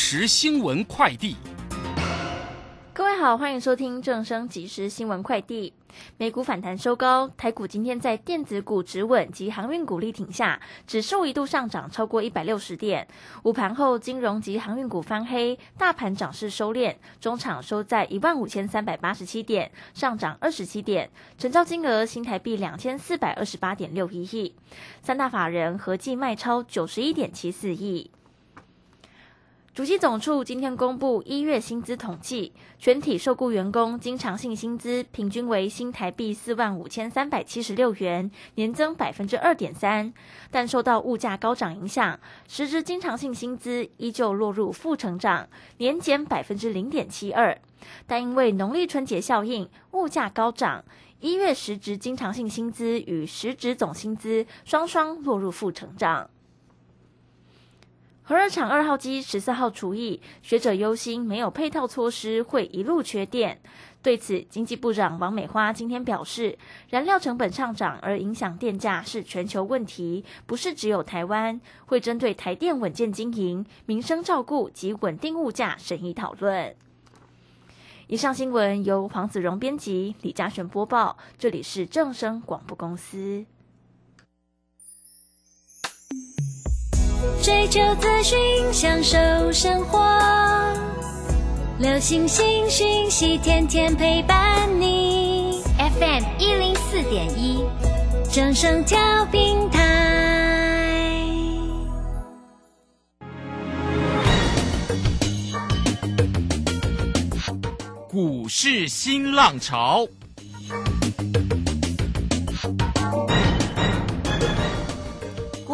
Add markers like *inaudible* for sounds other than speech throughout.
时新闻快递。各位好，欢迎收听正声即时新闻快递。美股反弹收高，台股今天在电子股止稳及航运股力挺下，指数一度上涨超过一百六十点。午盘后，金融及航运股翻黑，大盘涨势收敛，中场收在一万五千三百八十七点，上涨二十七点，成交金额新台币两千四百二十八点六一亿，三大法人合计卖超九十一点七四亿。主机总处今天公布一月薪资统计，全体受雇员工经常性薪资平均为新台币四万五千三百七十六元，年增百分之二点三。但受到物价高涨影响，实质经常性薪资依旧落入负成长，年减百分之零点七二。但因为农历春节效应，物价高涨，一月实质经常性薪资与实质总薪资双双落入负成长。核热厂二号机十四号除役，学者忧心没有配套措施会一路缺电。对此，经济部长王美花今天表示，燃料成本上涨而影响电价是全球问题，不是只有台湾，会针对台电稳健经营、民生照顾及稳定物价审议讨论。以上新闻由黄子荣编辑，李嘉璇播报，这里是正声广播公司。追求资讯，享受生活。流星星讯息，天天陪伴你。FM 一零四点一，正声调平台。股市新浪潮。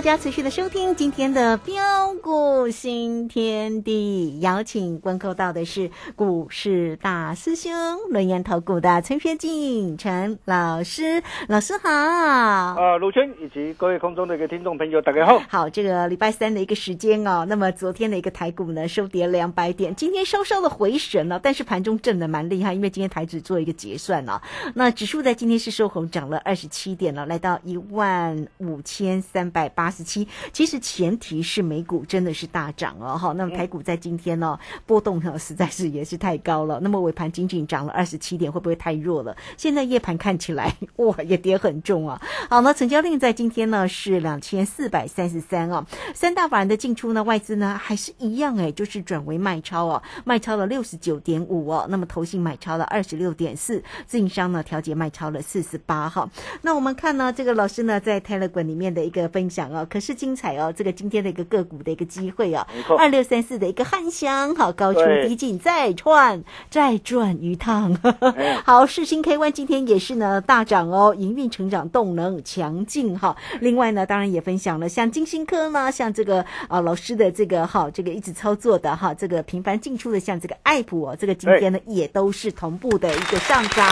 大家持续的收听今天的标股新天地，邀请观看到的是股市大师兄轮研投股的陈学进陈老师，老师好。啊，鲁轩以及各位空中的一个听众朋友，大家好。好，这个礼拜三的一个时间哦，那么昨天的一个台股呢收跌两百点，今天稍稍的回神了，但是盘中震的蛮厉害，因为今天台指做一个结算了，那指数在今天是收红，涨了二十七点了，来到一万五千三百。八十七，其实前提是美股真的是大涨哦，哈，那么台股在今天呢波动呢实在是也是太高了，那么尾盘仅仅涨了二十七点，会不会太弱了？现在夜盘看起来哇也跌很重啊。好，那成交量在今天呢是两千四百三十三哦，三大法人的进出呢外资呢还是一样哎，就是转为卖超哦，卖超了六十九点五哦，那么投信买超了二十六点四，自营商呢调节卖超了四十八哈。那我们看呢这个老师呢在 Telegram 里面的一个分享。哦，可是精彩哦！这个今天的一个个股的一个机会啊，二六三四的一个汉香，好高出低进，再串再转一趟。*laughs* 好，世新 K One 今天也是呢大涨哦，营运成长动能强劲哈。另外呢，当然也分享了像金星科呢，像这个啊老师的这个哈，这个一直操作的哈，这个频繁进出的像这个爱普哦，这个今天呢也都是同步的一个上涨。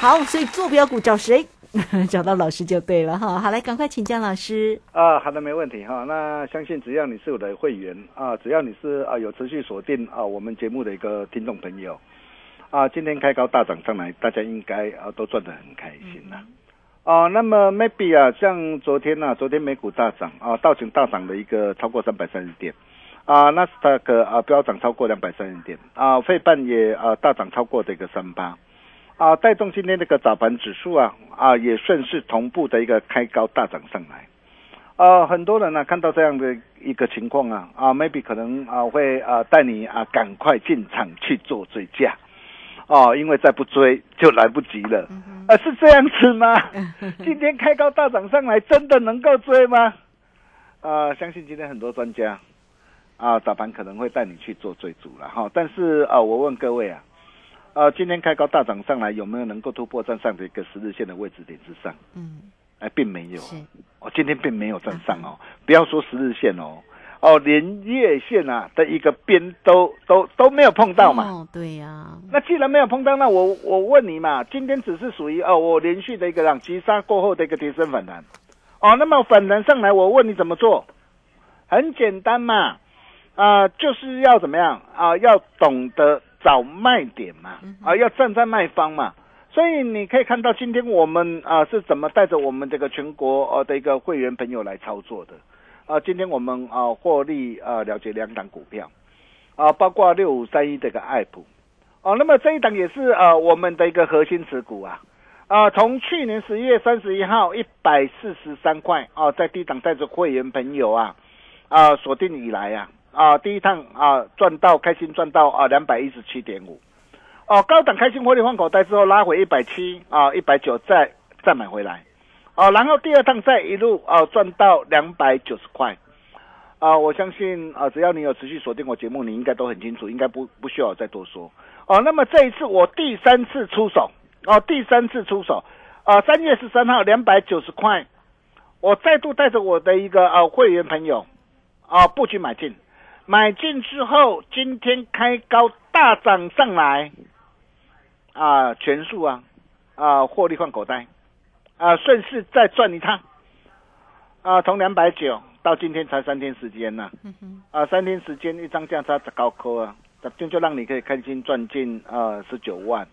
好，所以坐标股找谁？*laughs* 找到老师就对了哈，好来，赶快请教老师啊，好的，没问题哈。那相信只要你是我的会员啊，只要你是啊有持续锁定啊我们节目的一个听众朋友啊，今天开高大涨上来，大家应该啊都赚得很开心呐。啊，那么 maybe 啊，像昨天呐，昨天美股大涨啊，道琼大涨的一个超过三百三十点啊，纳斯达克啊飙涨超过两百三十点啊，费半也啊大涨超过这个三八。啊，带动今天这个早盘指数啊啊也顺势同步的一个开高大涨上来。呃，很多人呢看到这样的一个情况啊啊，maybe 可能啊会啊带你啊赶快进场去做追加。哦，因为再不追就来不及了，啊，是这样子吗？*laughs* 今天开高大涨上来，真的能够追吗？啊，相信今天很多专家啊，早盘可能会带你去做追逐了哈。但是啊，我问各位啊，呃，今天开高大涨上来，有没有能够突破站上的一个十日线的位置点之上？嗯，哎，并没有，哦，今天并没有站上哦，不要说十日线哦。哦，连月线啊的一个边都都都没有碰到嘛？哦，对呀。那既然没有碰到，那我我问你嘛，今天只是属于哦，我连续的一个让急杀过后的一个提升反弹。哦，那么反弹上来，我问你怎么做？很简单嘛，啊，就是要怎么样啊？要懂得找卖点嘛，啊，要站在卖方嘛。所以你可以看到今天我们啊是怎么带着我们这个全国呃的一个会员朋友来操作的。啊，今天我们啊获利啊了解两档股票，啊包括六五三一这个爱普，哦，那么这一档也是呃我们的一个核心持股啊，啊从去年十一月三十一号一百四十三块啊，在低档带着会员朋友啊啊锁定以来啊啊第一趟啊赚到开心赚到啊两百一十七点五，哦高档开心获利换口袋之后拉回一百七啊一百九再再买回来。哦，然后第二趟再一路哦赚到两百九十块，啊，我相信啊，只要你有持续锁定我节目，你应该都很清楚，应该不不需要我再多说。哦，那么这一次我第三次出手，哦，第三次出手，啊，三月十三号两百九十块，我再度带着我的一个啊会员朋友，啊布局买进，买进之后今天开高大涨上来，啊全数啊啊获利换口袋。啊，顺势再赚一趟，啊，从两百九到今天才三天时间呐，啊，三天时间一张价差高科啊，这就让你可以开心赚进啊十九万，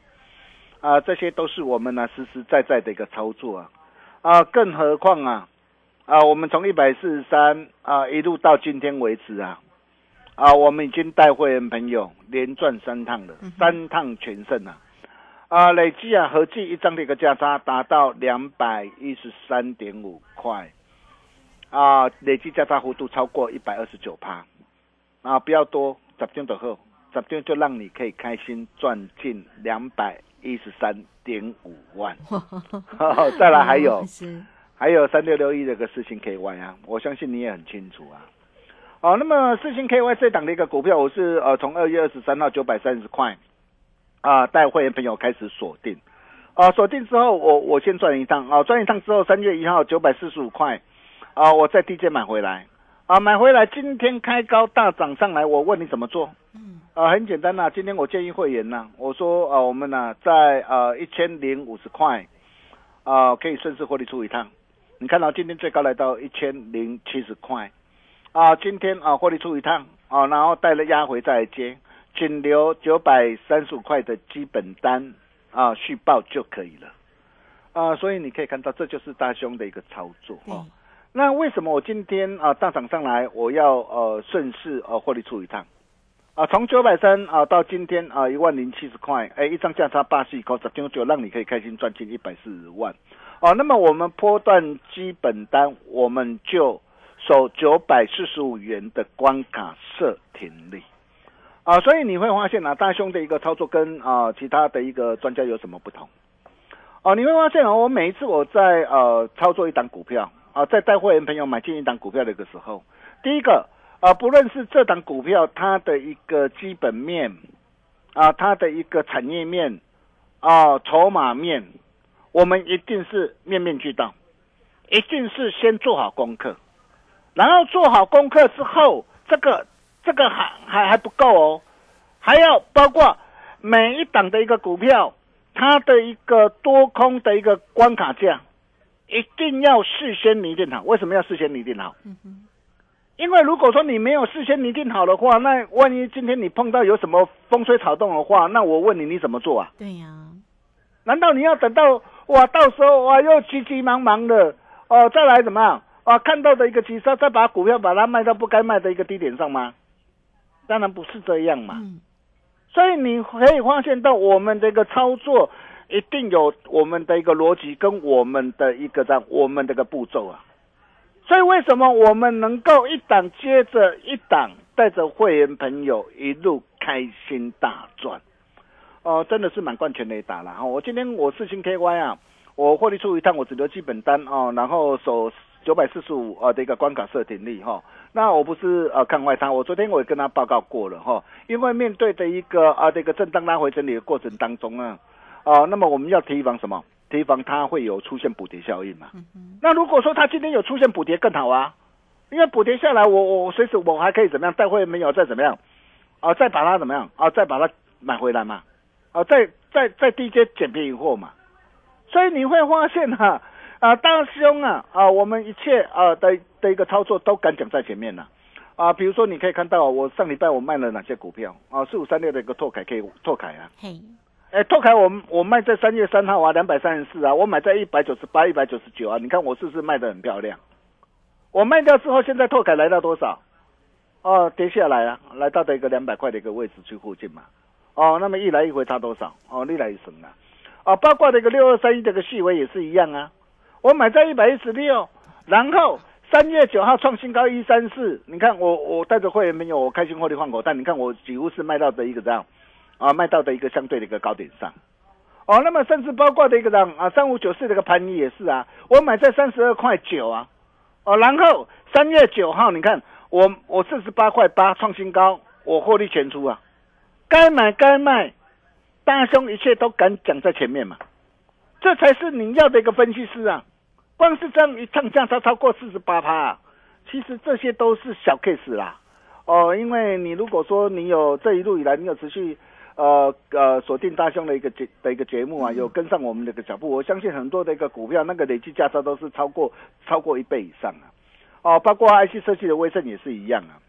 啊，这些都是我们呢实实在在的一个操作啊，啊，更何况啊，啊，我们从一百四十三啊一路到今天为止啊，啊，我们已经带会员朋友连赚三趟了，三趟全胜啊。啊，累计啊，合计一张的一个价差达到两百一十三点五块，啊，累计价差幅度超过一百二十九趴，啊，不要多，十天的后，十天就让你可以开心赚进两百一十三点五万，*laughs* 再来还有，还有三六六一这个事情可以玩啊，我相信你也很清楚啊，哦，那么四星 KY 这档的一个股票，我是呃从二月二十三号九百三十块。啊，带会员朋友开始锁定，啊，锁定之后，我我先赚一趟，啊，赚一趟之后，三月一号九百四十五块，啊，我在低阶买回来，啊，买回来，今天开高大涨上来，我问你怎么做？嗯，啊，很简单呐，今天我建议会员呐，我说啊，我们呢在呃一千零五十块，啊，可以顺势获利出一趟，你看到今天最高来到一千零七十块，啊，今天啊获利出一趟，啊，然后带了压回再接。仅留九百三十五块的基本单啊，续报就可以了啊，所以你可以看到，这就是大兄的一个操作哦。那为什么我今天啊大涨上来，我要呃顺势呃获利出一趟啊？从九百三啊到今天啊一万零七十块，哎，一张价差八十一块，十天就让你可以开心赚进一百四十万哦。那么我们波段基本单，我们就守九百四十五元的关卡设停利。啊，所以你会发现啊，大兄的一个操作跟啊其他的一个专家有什么不同？哦，你会发现哦，我每一次我在呃操作一档股票啊，在带会员朋友买进一档股票的一个时候，第一个啊，不论是这档股票它的一个基本面啊，它的一个产业面啊，筹码面，我们一定是面面俱到，一定是先做好功课，然后做好功课之后，这个。这个还还还不够哦，还要包括每一档的一个股票，它的一个多空的一个关卡价，一定要事先拟定好。为什么要事先拟定好？嗯因为如果说你没有事先拟定好的话，那万一今天你碰到有什么风吹草动的话，那我问你，你怎么做啊？对呀，难道你要等到哇，到时候哇又急急忙忙的哦，再来怎么样啊？看到的一个急杀，再把股票把它卖到不该卖的一个低点上吗？当然不是这样嘛，所以你可以发现到我们这个操作一定有我们的一个逻辑跟我们的一个这样我们这个步骤啊。所以为什么我们能够一档接着一档，带着会员朋友一路开心大赚？哦、真的是满贯全雷打了哈！我今天我四星 KY 啊，我获利出一趟，我只留基本单哦，然后守九百四十五呃的一个关卡设定力哈。那我不是呃看外它，我昨天我也跟他报告过了哈，因为面对的一个啊这个震荡拉回整理的过程当中啊，啊，那么我们要提防什么？提防它会有出现补跌效应嘛。那如果说它今天有出现补跌更好啊，因为补跌下来我，我我随时我还可以怎么样？带会没有再怎么样啊？再把它怎么样啊？再把它买回来嘛？啊，再再再低阶捡便宜货嘛？所以你会发现哈啊，大师兄啊啊，我们一切啊的的一个操作都敢讲在前面了。啊，比如说你可以看到我上礼拜我卖了哪些股票啊？四五三六的一个拓凯可以拓凯啊，嘿，哎，拓凯我我卖在三月三号啊，两百三十四啊，我买在一百九十八、一百九十九啊，你看我是不是卖的很漂亮？我卖掉之后，现在拓凯来到多少？哦，跌下来啊，来到的一个两百块的一个位置去附近嘛。哦，那么一来一回差多少？哦，一来一省啊。啊，包括这个六二三一这个细微也是一样啊，我买在一百一十六，然后三月九号创新高一三四，你看我我带着会员朋友，我开心获利换口袋，你看我几乎是卖到的一个这样啊，卖到的一个相对的一个高点上。哦，那么甚至包括的一个这样啊，三五九四这个盘尼也是啊，我买在三十二块九啊，哦，然后三月九号你看我我四十八块八创新高，我获利全出啊，该买该卖，大兄一切都敢讲在前面嘛，这才是你要的一个分析师啊。光是这样一趟价差超过四十八趴，啊其实这些都是小 case 啦。哦，因为你如果说你有这一路以来你有持续呃呃锁定大兄的一个节的一个节目啊，有跟上我们的一个脚步，我相信很多的一个股票那个累计价差都是超过超过一倍以上啊。哦，包括 IC 设计的微盛也是一样啊。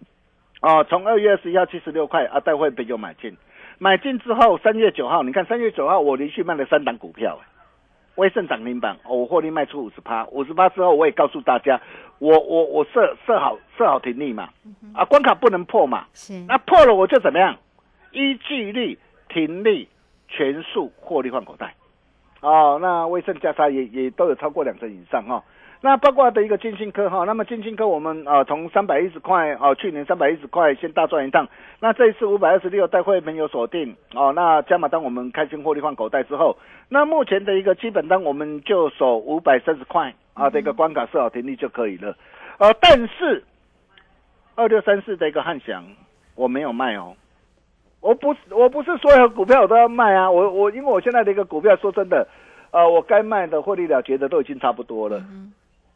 哦，从二月二十一号七十六块啊，带会朋友买进，买进之后三月九号，你看三月九号我连续卖了三档股票、啊威盛涨停板，哦我获利卖出五十趴，五十趴之后我也告诉大家，我我我设设好设好停利嘛，啊关卡不能破嘛，是那破了我就怎么样？依纪律停利全数获利换口袋。哦，那威盛加差也也都有超过两成以上哈、哦。那包括的一个金星科哈、那么金星科我们啊、从三百一十块哦，去年三百一十块先大赚一趟，那这一次五百二十六带会没有锁定哦，那加码单我们开心获利换口袋之后，那目前的一个基本单我们就守五百三十块啊的一个关卡设好停利就可以了，呃，但是二六三四的一个汉翔我没有卖哦。我不是我不是所有股票我都要卖啊，我我因为我现在的一个股票说真的，呃，我该卖的获利了结的都已经差不多了，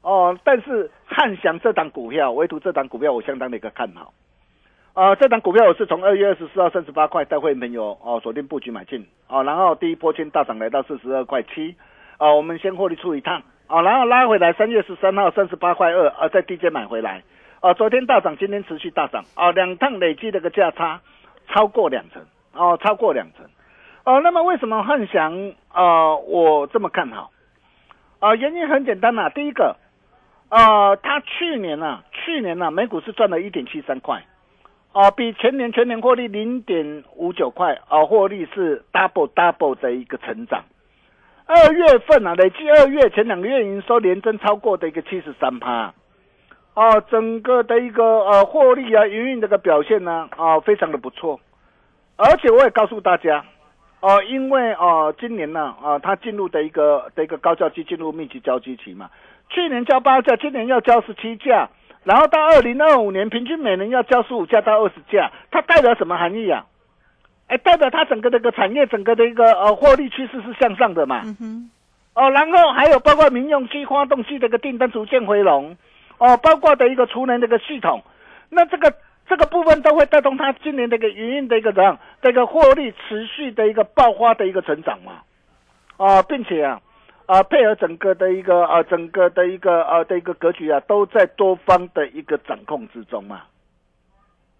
哦，但是汉翔这档股票，唯独这档股票我相当的一个看好，啊、这档股票我是从二月二十四号三十八块带会员朋友哦锁定布局买进，哦，然后第一波先大涨来到四十二块七，啊，我们先获利出一趟，啊，然后拉回来三月十三号三十八块二，啊，在低阶买回来，啊，昨天大涨，今天持续大涨，啊，两趟累计这个价差。超过两成哦，超过两成哦。那么为什么汉翔呃我这么看好？啊、原因很简单呐、第一个，呃，它去年呐、去年呐、每股是赚了一点七三块，哦、比前年全年获利零点五九块，啊、获利是 double double 的一个成长。二月份啊，累计二月前两个月营收连增超过的一个七十三趴。哦，整个的一个呃获利啊，营运这个表现呢，啊、非常的不错，而且我也告诉大家，哦、因为哦、今年呢，啊、它进入的一个的一个高教期进入密集交期期嘛，去年交八架，今年要交十七架，然后到二零二五年平均每年要交十五架到二十架，它代表什么含义啊？哎，代表它整个的一个产业整个的一个呃获利趋势是向上的嘛。嗯哼，哦，然后还有包括民用机、发动机的一个订单逐渐回笼，哦，包括的一个储能的一个系统，那这个这个部分都会带动它今年的一个营运的一个怎样？这个获利持续的一个爆发的一个成长嘛，哦、并且啊啊、配合整个的一个啊、整个的一个啊的一个格局啊，都在多方的一个掌控之中嘛。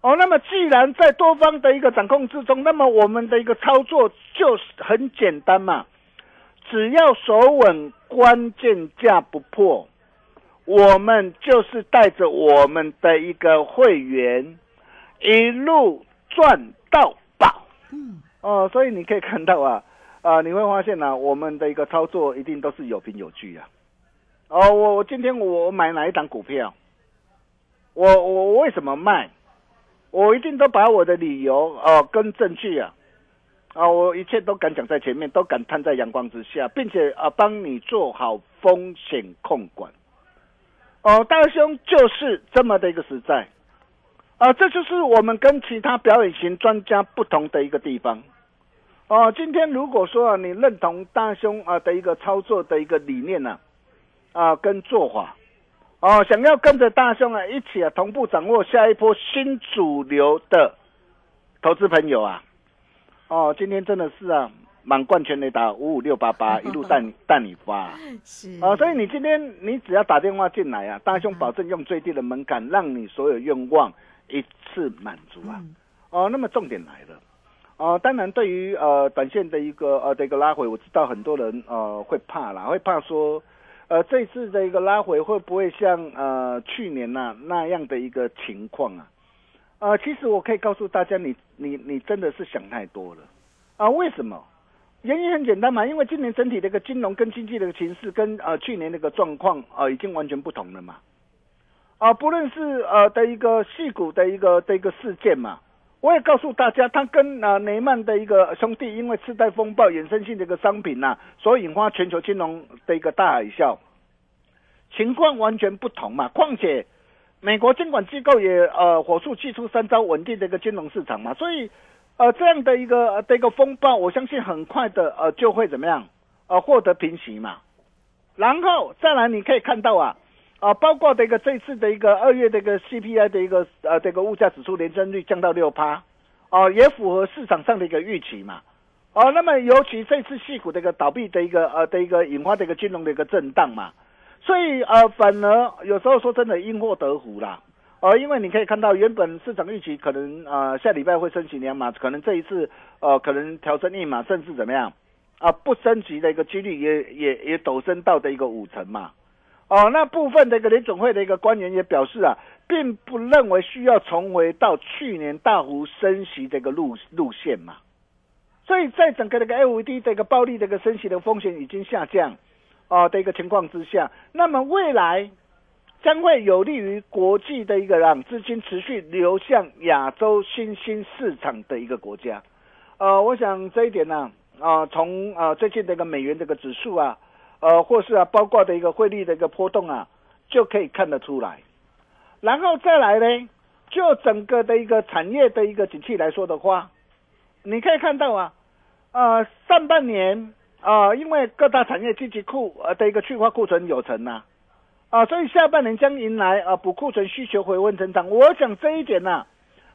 哦，那么既然在多方的一个掌控之中，那么我们的一个操作就是很简单嘛，只要手稳关键价不破，我们就是带着我们的一个会员一路赚到宝。嗯，哦，所以你可以看到啊，啊、你会发现呢、我们的一个操作一定都是有凭有据啊。哦，我我今天我买哪一档股票，我我我为什么卖？我一定都把我的理由哦、跟证据啊，啊、我一切都敢讲在前面，都敢摊在阳光之下，并且啊帮你做好风险控管。哦，大兄就是这么的一个实在，啊、这就是我们跟其他表演型专家不同的一个地方。哦，今天如果说啊，你认同大兄啊的一个操作的一个理念呢、啊，跟做法，哦，想要跟着大兄啊一起啊同步掌握下一波新主流的投资朋友啊，哦，今天真的是啊满贯全雷达五五六八八 *laughs* 一路带你带你发啊、是哦，所以你今天你只要打电话进来啊，大兄保证用最低的门槛，让你所有愿望一次满足啊。哦，那么重点来了。哦，当然，对于呃短线的一个呃的一个拉回，我知道很多人呃会怕啦，会怕说，呃这次的一个拉回会不会像呃去年呐、那样的一个情况啊？呃，其实我可以告诉大家，你你你真的是想太多了啊！为什么？原因很简单嘛，因为今年整体的一个金融跟经济的一个形势跟呃去年那个状况啊已经完全不同了嘛。啊，不论是呃的一个细股的一个的一个事件嘛，我也告诉大家，他跟呃雷曼的一个兄弟因为次贷风暴衍生性的一个商品呐、所引发全球金融的一个大海啸，情况完全不同嘛。况且美国监管机构也呃火速祭出三招稳定的一个金融市场嘛，所以呃这样的一个呃的一个风暴，我相信很快的呃就会怎么样呃获得平息嘛。然后再来，你可以看到啊。啊，包括的一个这次的一个二月的一个 CPI 的一个呃这个物价指数年增率降到六趴，哦，也符合市场上的一个预期嘛。哦，那么尤其这次细股的一个倒闭的一个呃的一个引发的一个金融的一个震荡嘛，所以呃反而有时候说真的因祸得福啦。哦，因为你可以看到原本市场预期可能呃下礼拜会升息两码，可能这一次呃可能调升一码，甚至怎么样啊不升级的一个几率也也也陡升到的一个五成嘛。哦，那部分的一个联总会的一个官员也表示啊，并不认为需要重回到去年大幅升息这个路路线嘛。所以在整个这个 FED 这个暴力的一个升息的风险已经下降，哦的一个情况之下，那么未来将会有利于国际的一个让资金持续流向亚洲新兴市场的一个国家。呃，我想这一点呢、啊，从啊最近这个美元这个指数啊。呃，或是啊，包括的一个汇率的一个波动啊，就可以看得出来。然后再来呢，就整个的一个产业的一个景气来说的话，你可以看到啊，呃，上半年啊、呃，因为各大产业积极库呃的一个去化库存有成呐、啊，啊，所以下半年将迎来啊补库存需求回温成长。我想这一点呐、啊。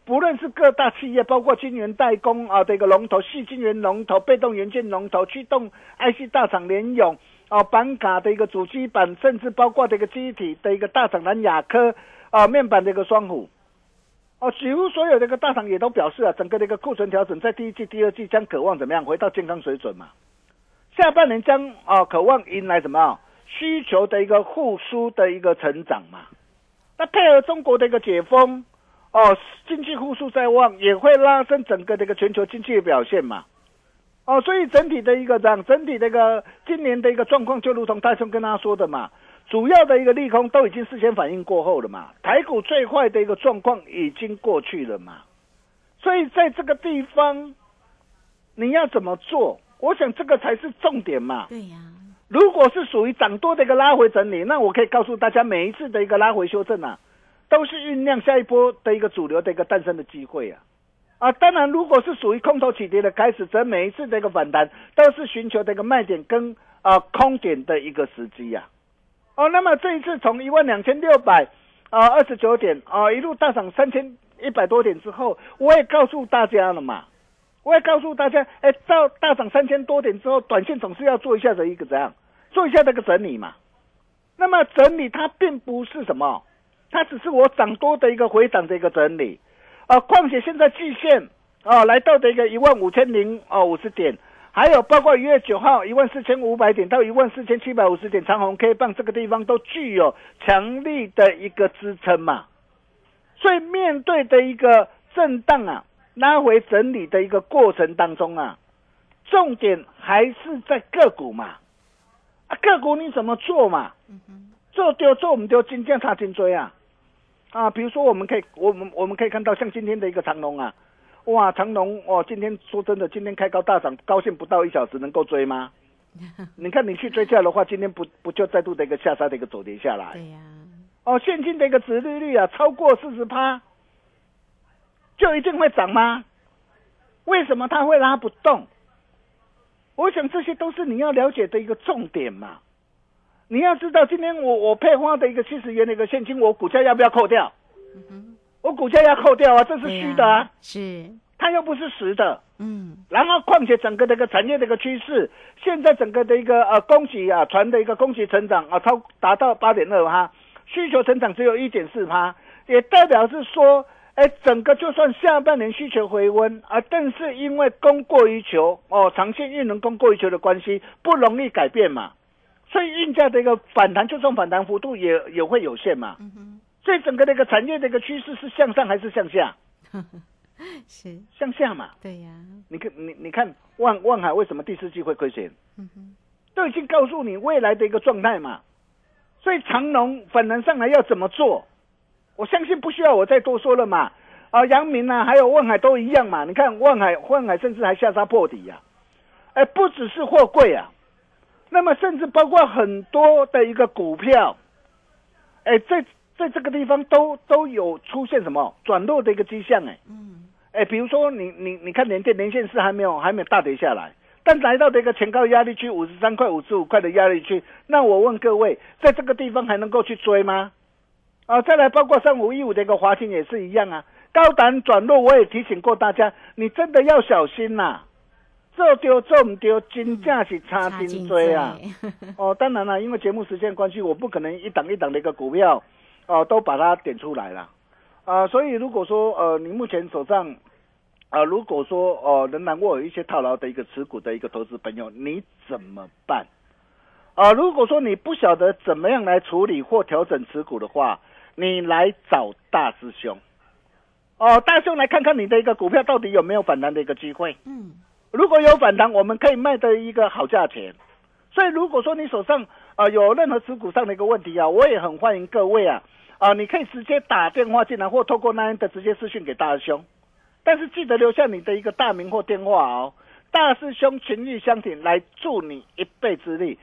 不论是各大企业，包括晶圆代工啊的一个龙头、细晶圆龙头、被动元件龙头、驱动 IC 大厂联咏。啊，板卡的一个主机板，甚至包括这个机体的一个大厂南亚科啊，面板的一个双虎，哦、啊，几乎所有这个大厂也都表示啊，整个的一个库存调整在第一季、第二季将渴望怎么样回到健康水准嘛？下半年将啊渴望迎来什么需求的一个复苏的一个成长嘛？那配合中国的一个解封，哦，经济复苏在望，也会拉升整个的一个全球经济的表现嘛？哦，所以整体的一个这样，整体的一个今年的一个状况，就如同大兄跟他说的嘛，主要的一个利空都已经事先反应过后了嘛，台股最坏的一个状况已经过去了嘛，所以在这个地方，你要怎么做？我想这个才是重点嘛。对呀、啊。如果是属于涨多的一个拉回整理，那我可以告诉大家，每一次的一个拉回修正啊，都是酝酿下一波的一个主流的一个诞生的机会啊。啊，当然，如果是属于空头起跌的开始，则每一次这个反弹都是寻求这个卖点跟啊空点的一个时机呀、哦，那么这一次从一万两千六百啊二十九点啊一路大涨三千一百多点之后，我也告诉大家了嘛，我也告诉大家，哎，到大涨三千多点之后，短线总是要做一下的一个怎样，做一下这个整理嘛。那么整理它并不是什么，它只是我涨多的一个回涨的一个整理。啊，况且现在季线啊来到的一个一万五千零啊五十点，还有包括一月九号一万四千五百点到一万四千七百五十点长红 K 棒这个地方都具有强力的一个支撑嘛，所以面对的一个震荡啊拉回整理的一个过程当中啊，重点还是在个股嘛，啊，个股你怎么做嘛？做丢做唔丢，金价差金追啊！啊，比如说我们可以，我们我们可以看到像今天的一个长龙啊，哇，长龙哦，今天说真的，今天开高大涨，高兴不到一小时能够追吗？*laughs* 你看你去追价的话，今天不不就再度的一个下杀的一个走跌下来？对呀，哦，现金的一个值利率啊，超过四十趴，就一定会涨吗？为什么它会拉不动？我想这些都是你要了解的一个重点嘛。你要知道，今天我我配发的一个七十元的一个现金，我股价要不要扣掉？我股价要扣掉啊，这是虚的啊，是，它又不是实的。嗯，然后，况且整个的一个产业的一个趋势，现在整个的一个呃供给啊，船的一个供给成长啊，超达到八点二哈，需求成长只有一点四趴，也代表是说，哎，整个就算下半年需求回温啊，但是因为供过于求哦，长线运能供过于求的关系，不容易改变嘛，所以运价的一个反弹，就算反弹幅度也也会有限嘛，所以整个的一个产业的一个趋势是向上还是向下？*laughs* 是，向下嘛。对呀，你看，你你看万万海为什么第四季会亏钱？都已经告诉你未来的一个状态嘛。所以长隆反弹上来要怎么做？我相信不需要我再多说了嘛。啊，阳明啊，还有万海都一样嘛。你看万海，万海甚至还下杀破底呀、哎，不只是货柜啊，那么甚至包括很多的一个股票，哎，在在这个地方都都有出现什么？转弱的一个迹象哎。哎，比如说你你你看连电连线是还没有还没有大跌下来，但来到这个前高压力区五十三块五十五块的压力区，那我问各位，在这个地方还能够去追吗？啊，再来包括三五一五的一个华兴也是一样啊，高档转弱，我也提醒过大家，你真的要小心呐、做丢做唔丢，金价是差金追啊！哦，当然了，因为节目时间关系，我不可能一档一档的一个股票，哦，都把它点出来了。啊、所以如果说呃，你目前手上啊、如果说呃仍然握有一些套牢的一个持股的一个投资朋友，你怎么办？啊、如果说你不晓得怎么样来处理或调整持股的话，你来找大师兄。哦，大师兄来看看你的一个股票到底有没有反弹的一个机会。嗯，如果有反弹，我们可以卖的一个好价钱。所以如果说你手上啊、有任何持股上的一个问题啊，我也很欢迎各位啊啊、你可以直接打电话进来，或透过那样的直接私讯给大师兄。但是记得留下你的一个大名或电话哦。大师兄情义相挺，来助你一臂之力，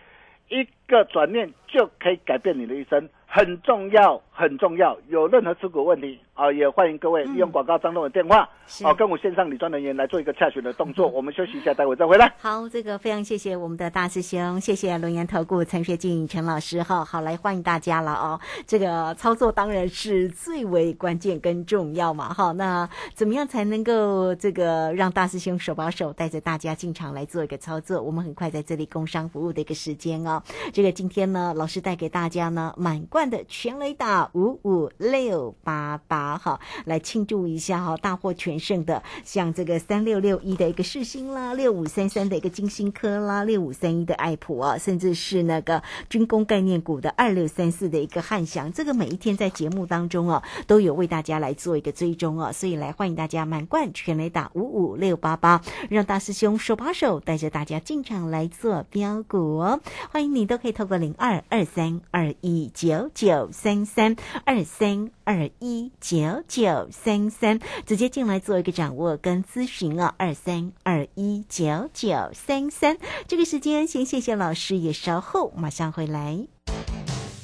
一个转念就可以改变你的一生，很重要，很重要。有任何持股问题啊、也欢迎各位利用广告张龙的电话，是哦、跟我线上理专人员来做一个洽询的动作。我们休息一下，待会再回来。好，这个非常谢谢我们的大师兄，谢谢龙岩投顾陈学进陈老师哈，好来欢迎大家了哦。这个操作当然是最为关键跟重要嘛哈。那怎么样才能够这个让大师兄手把手带着大家进场来做一个操作？我们很快在这里工商服务的一个时间哦。这个今天呢，老师带给大家呢满贯的全雷打五五六八八哈，来庆祝一下哈，大获全胜的像这个三六六一的一个世星啦，六五三三的一个金星科啦，六五三一的爱普啊，甚至是那个军工概念股的二六三四的一个汉翔，这个每一天在节目当中啊，都有为大家来做一个追踪啊，所以来欢迎大家满贯全雷打五五六八八，让大师兄手把手带着大家进场来做标股哦，欢迎你都可以透过零二二三二一九九三三二三二一九九三三，直接进来做一个掌握跟咨询啊，二三二一九九三三。这个时间先谢谢老师，也稍后马上回来。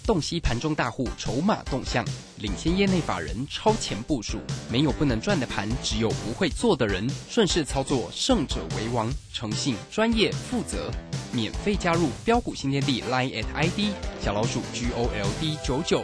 洞悉盘中大户筹码动向，领先业内法人超前部署。没有不能赚的盘，只有不会做的人。顺势操作，胜者为王。诚信、专业、负责，免费加入标股新天地 Line at ID 小老鼠 G O L D 九九。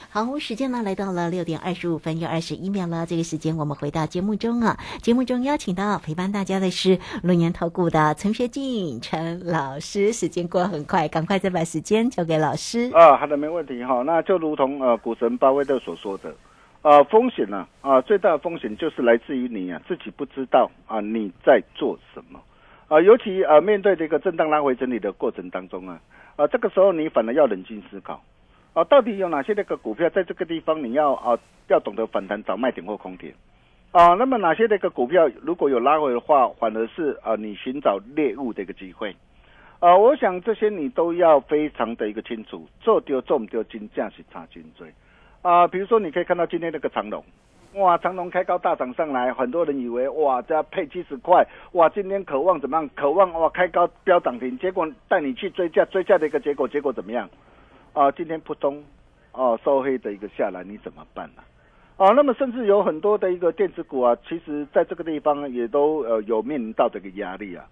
好，时间呢来到了六点二十五分又二十一秒了。这个时间我们回到节目中啊，节目中邀请到陪伴大家的是龙岩投顾的陈学进陈老师。时间过很快，赶快再把时间交给老师。啊，好的，没问题哈。那就如同呃股神巴菲特所说的，呃，风险呢啊，最大的风险就是来自于你啊自己不知道啊你在做什么啊，尤其啊面对这个震荡拉回整理的过程当中啊啊，这个时候你反而要冷静思考。啊，到底有哪些那个股票在这个地方你要啊要懂得反弹找卖点或空点啊？那么哪些那个股票如果有拉回的话，反而是啊你寻找猎物的一个机会啊？我想这些你都要非常的一个清楚，做丢做唔丢，金价是差金追啊。比如说你可以看到今天那个长龙，哇，长龙开高大涨上来，很多人以为哇这要配七十块，哇今天渴望怎么样？渴望哇开高飙涨停，结果带你去追价，追价的一个结果，结果怎么样？啊，今天扑通，啊，收黑的一个下来，你怎么办呢？啊，那么甚至有很多的一个电子股啊，其实在这个地方也都呃有面临到这个压力啊，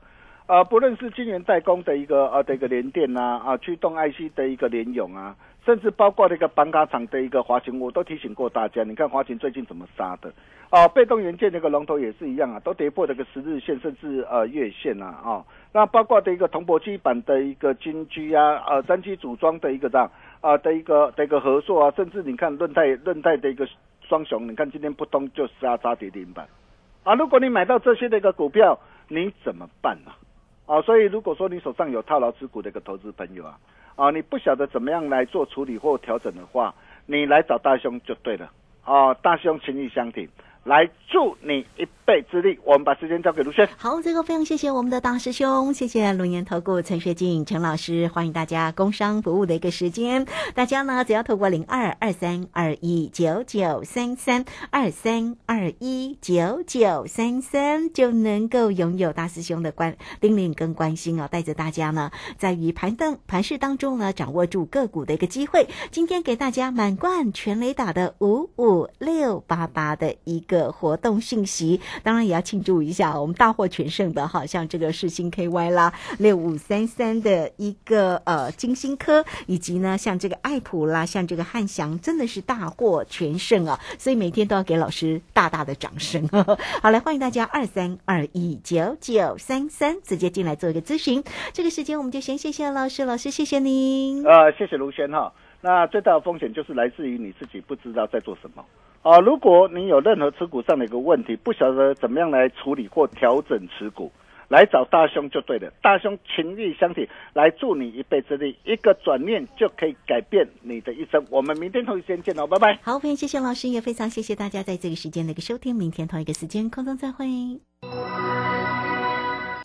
啊，不论是晶圆代工的一个啊的一个联电啊，啊，驱动 IC 的一个联咏啊，甚至包括那个板卡厂的一个华擎，我都提醒过大家，你看华擎最近怎么杀的？啊，被动元件那个龙头也是一样啊，都跌破这个十日线，甚至呃月线啊，啊。那包括的一个铜箔基板的一个金居啊，呃，三基组装的一个这样啊的一个的一个合作啊，甚至你看论泰论泰的一个双雄，你看今天扑通就杀杀跌停板啊！如果你买到这些的一个股票，你怎么办呢？啊，所以如果说你手上有套牢持股的一个投资朋友啊，啊，你不晓得怎么样来做处理或调整的话，你来找大兄就对了啊！大兄情义相挺。来助你一臂之力，我们把时间交给卢轩。好，这个非常谢谢我们的大师兄，谢谢龙岩投顾陈学进陈老师，欢迎大家工商服务的一个时间。大家呢只要透过零二二三二一九九三三二三二一九九三三，就能够拥有大师兄的关叮咛跟关心哦，带着大家呢在于盘灯盘市当中呢掌握住个股的一个机会。今天给大家满贯全雷打的五五六八八的一个。活动信息，当然也要庆祝一下，我们大获全胜的哈，像这个世星 KY 啦，六五三三的一个呃金星科，以及呢像这个爱普啦，像这个汉翔，真的是大获全胜啊！所以每天都要给老师大大的掌声。*laughs* 好，来欢迎大家二三二一九九三三直接进来做一个咨询。这个时间我们就先谢谢老师，老师谢谢您。呃，谢谢卢轩哈。那最大的风险就是来自于你自己不知道在做什么。啊，如果你有任何持股上的一个问题，不晓得怎么样来处理或调整持股，来找大兄就对了。大兄情义相挺，来助你一臂之力，一个转念就可以改变你的一生。我们明天同一时间见喽，拜拜。好，非常谢谢老师，也非常谢谢大家在这个时间的一个收听。明天同一个时间空中再会。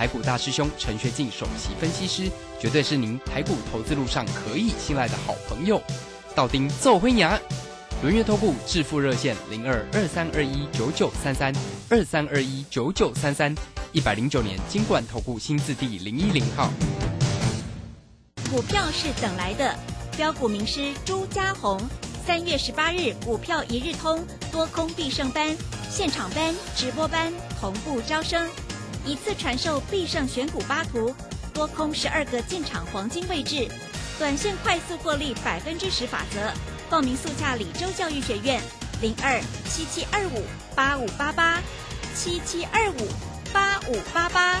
台股大师兄陈学进首席分析师，绝对是您台股投资路上可以信赖的好朋友。道丁奏辉牙，轮月投顾致富热线零二二三二一九九三三二三二一九九三三，一百零九年金管投顾新字第零一零号。股票是等来的，标股名师朱家红，三月十八日股票一日通多空必胜班，现场班直播班同步招生。一次传授必胜选股八图，多空十二个进场黄金位置，短线快速获利百分之十法则。报名速洽李州教育学院，零二七七二五八五八八七七二五八五八八。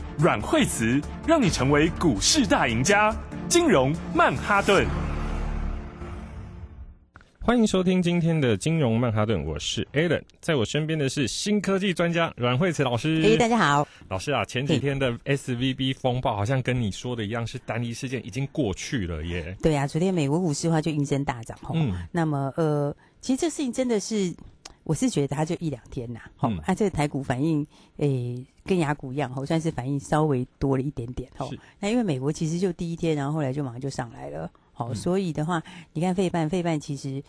阮惠慈让你成为股市大赢家。金融曼哈顿。欢迎收听今天的金融曼哈顿，我是 Alan，在我身边的是新科技专家阮慧慈老师。嘿，大家好，老师啊，前几天的 SVB 风暴好像跟你说的一样，是单一事件，已经过去了耶。对啊，昨天美国股市的话就应声大涨哈。嗯，那么呃，其实这事情真的是，我是觉得它就一两天呐。好，啊，这个台股反应诶，跟雅股一样，好，算是反应稍微多了一点点。哦，那因为美国其实就第一天，然后后来就马上就上来了。好，所以的话，你看费半，费半其实，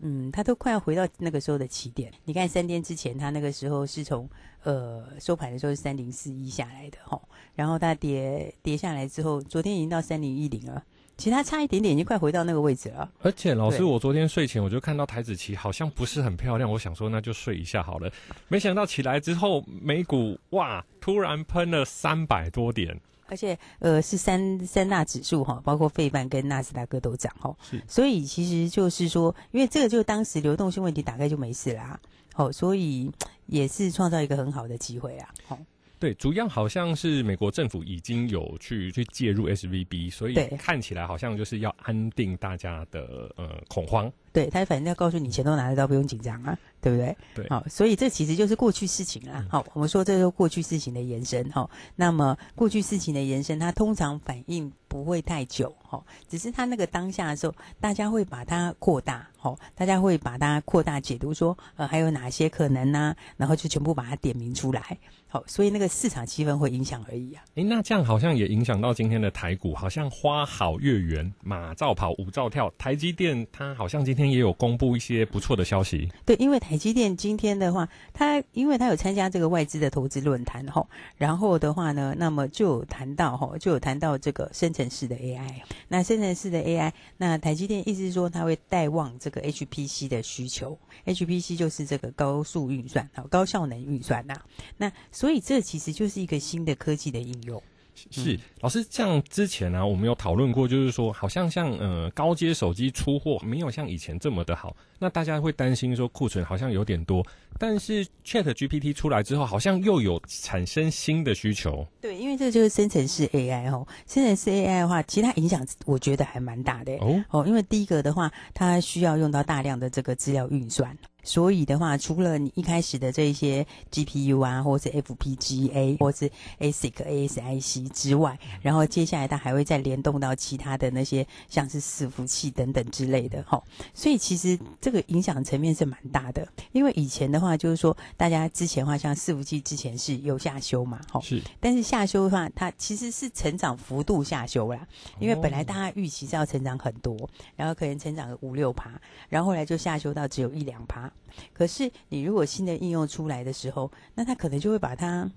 嗯，它都快要回到那个时候的起点。你看三天之前，它那个时候是从呃收盘的时候是三零四一下来的哈，然后它跌跌下来之后，昨天已经到三零一零了，其他差一点点，已经快回到那个位置了。而且老师，我昨天睡前我就看到台子期好像不是很漂亮，我想说那就睡一下好了，没想到起来之后美股哇，突然喷了三百多点。而且，呃，是三三大指数哈，包括费半跟纳斯达克都涨哈，是，所以其实就是说，因为这个就当时流动性问题大概就没事啦，好，所以也是创造一个很好的机会啊，好。对，主要好像是美国政府已经有去去介入 S V B，所以看起来好像就是要安定大家的呃恐慌。对他反正要告诉你钱都拿得到，不用紧张啊，对不对？对，好，所以这其实就是过去事情啦。好，我们说这是过去事情的延伸哈。那么过去事情的延伸，它通常反应不会太久哈，只是它那个当下的时候，大家会把它扩大，好，大家会把它扩大解读说，呃，还有哪些可能呢？然后就全部把它点明出来。好，所以那个市场气氛会影响而已啊。诶，那这样好像也影响到今天的台股，好像花好月圆，马照跑，舞照跳。台积电它好像今天今天也有公布一些不错的消息。对，因为台积电今天的话，它因为它有参加这个外资的投资论坛哈，然后的话呢，那么就有谈到哈，就有谈到这个生成式的 AI。那生成式的 AI，那台积电意思是说它会带旺这个 HPC 的需求，HPC 就是这个高速运算，好，高效能运算呐，那。所以这其实就是一个新的科技的应用。是老师，像之前呢，我们有讨论过，就是说，好像像呃高阶手机出货没有像以前这么的好，那大家会担心说库存好像有点多。但是 Chat GPT 出来之后，好像又有产生新的需求。对，因为这就是生成式 AI 哦，生成式 AI 的话，其实它影响我觉得还蛮大的哦。哦，因为第一个的话，它需要用到大量的这个资料运算。所以的话，除了你一开始的这些 GPU 啊，或是 FPGA，或是 ASIC、ASIC 之外，然后接下来它还会再联动到其他的那些，像是伺服器等等之类的哈。所以其实这个影响层面是蛮大的。因为以前的话，就是说大家之前的话，像伺服器之前是有下修嘛，哈。是。但是下修的话，它其实是成长幅度下修啦。因为本来大家预期是要成长很多，然后可能成长个五六趴，然后后来就下修到只有一两趴。可是，你如果新的应用出来的时候，那它可能就会把它，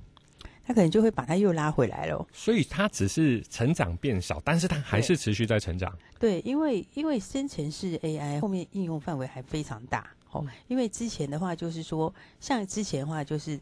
它可能就会把它又拉回来了。所以它只是成长变少，但是它还是持续在成长。对，因为因为生成式 AI 后面应用范围还非常大。哦，因为之前的话就是说，像之前的话就是